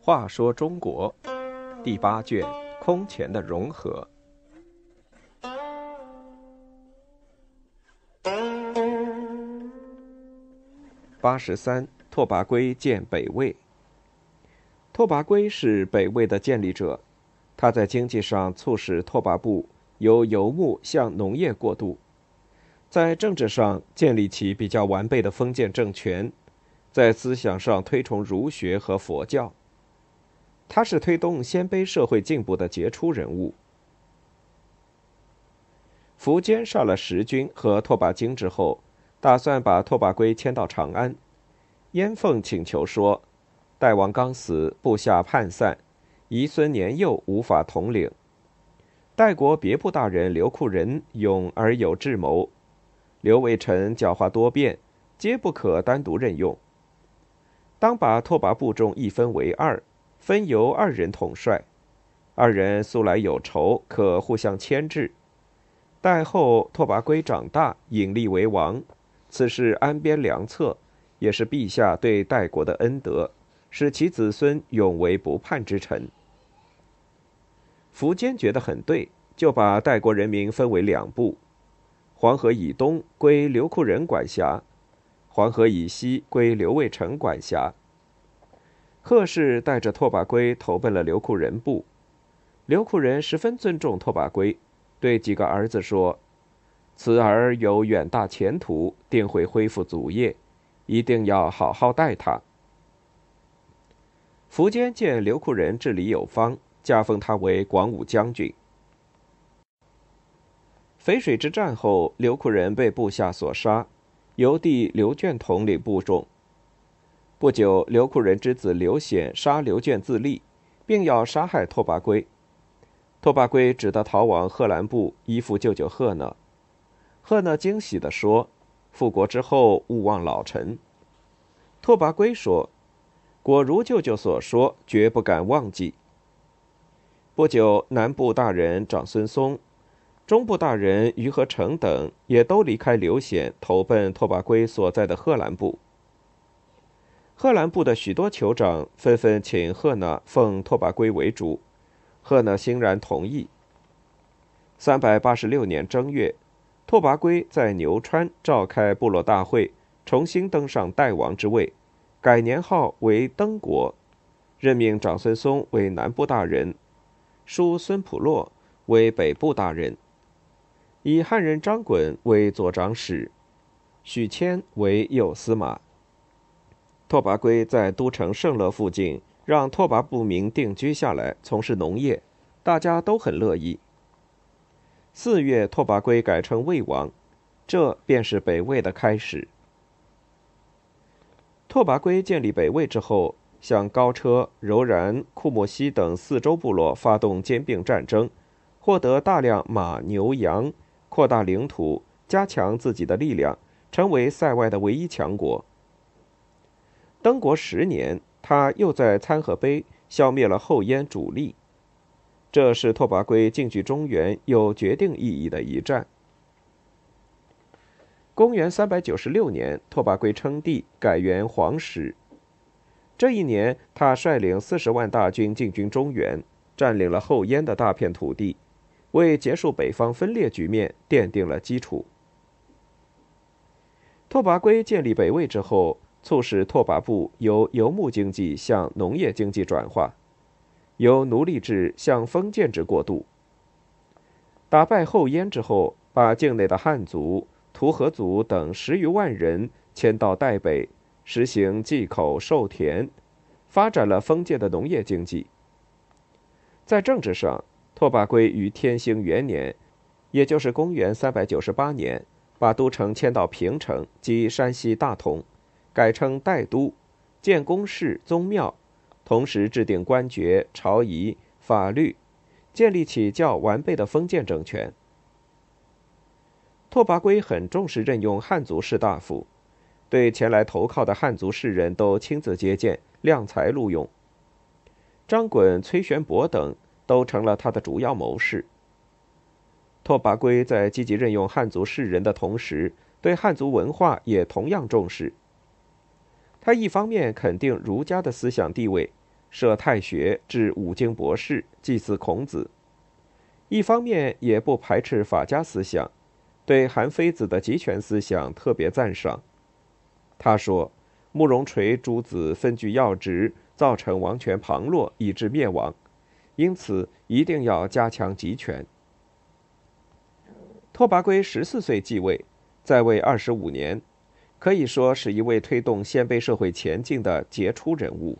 话说中国第八卷空前的融合。八十三，拓跋圭建北魏。拓跋圭是北魏的建立者，他在经济上促使拓跋部由游牧向农业过渡，在政治上建立起比较完备的封建政权，在思想上推崇儒学和佛教。他是推动鲜卑社会进步的杰出人物。苻坚杀了石军和拓跋经之后，打算把拓跋圭迁到长安。燕凤请求说：“代王刚死，部下叛散，遗孙年幼，无法统领。代国别部大人刘库仁勇而有智谋，刘伟臣狡猾多变，皆不可单独任用。当把拓跋部众一分为二。”分由二人统帅，二人素来有仇，可互相牵制。待后拓跋圭长大，引立为王，此事安边良策，也是陛下对代国的恩德，使其子孙永为不叛之臣。苻坚觉得很对，就把代国人民分为两部：黄河以东归刘库仁管辖，黄河以西归刘卫城管辖。贺氏带着拓跋圭投奔了刘库仁部，刘库仁十分尊重拓跋圭，对几个儿子说：“此儿有远大前途，定会恢复祖业，一定要好好待他。”苻坚见刘库仁治理有方，加封他为广武将军。淝水之战后，刘库仁被部下所杀，由弟刘眷统领部众。不久，刘库仁之子刘显杀刘眷自立，并要杀害拓跋圭。拓跋圭只得逃往贺兰部，依附舅舅贺讷。贺讷惊喜地说：“复国之后，勿忘老臣。”拓跋圭说：“果如舅舅所说，绝不敢忘记。”不久，南部大人长孙嵩、中部大人于和成等也都离开刘显，投奔拓跋圭所在的贺兰部。贺兰部的许多酋长纷纷请贺讷奉拓跋圭为主，贺讷欣然同意。三百八十六年正月，拓跋圭在牛川召开部落大会，重新登上代王之位，改年号为登国，任命长孙嵩为南部大人，叔孙普洛为北部大人，以汉人张衮为左长史，许谦为右司马。拓跋圭在都城盛乐附近让拓跋部民定居下来，从事农业，大家都很乐意。四月，拓跋圭改称魏王，这便是北魏的开始。拓跋圭建立北魏之后，向高车、柔然、库莫西等四周部落发动兼并战争，获得大量马、牛、羊，扩大领土，加强自己的力量，成为塞外的唯一强国。登国十年，他又在参河碑消灭了后燕主力，这是拓跋圭进据中原有决定意义的一战。公元三百九十六年，拓跋圭称帝，改元皇始。这一年，他率领四十万大军进军中原，占领了后燕的大片土地，为结束北方分裂局面奠定了基础。拓跋圭建立北魏之后。促使拓跋部由游牧经济向农业经济转化，由奴隶制向封建制过渡。打败后燕之后，把境内的汉族、图河族等十余万人迁到代北，实行祭口授田，发展了封建的农业经济。在政治上，拓跋圭于天兴元年，也就是公元398年，把都城迁到平城，即山西大同。改称代都，建宫室、宗庙，同时制定官爵、朝仪、法律，建立起较完备的封建政权。拓跋圭很重视任用汉族士大夫，对前来投靠的汉族士人都亲自接见，量才录用。张衮、崔玄伯等都成了他的主要谋士。拓跋圭在积极任用汉族士人的同时，对汉族文化也同样重视。他一方面肯定儒家的思想地位，设太学，治五经博士，祭祀孔子；一方面也不排斥法家思想，对韩非子的集权思想特别赞赏。他说：“慕容垂诸子分据要职，造成王权旁落，以致灭亡，因此一定要加强集权。”拓跋圭十四岁继位，在位二十五年，可以说是一位推动鲜卑社会前进的杰出人物。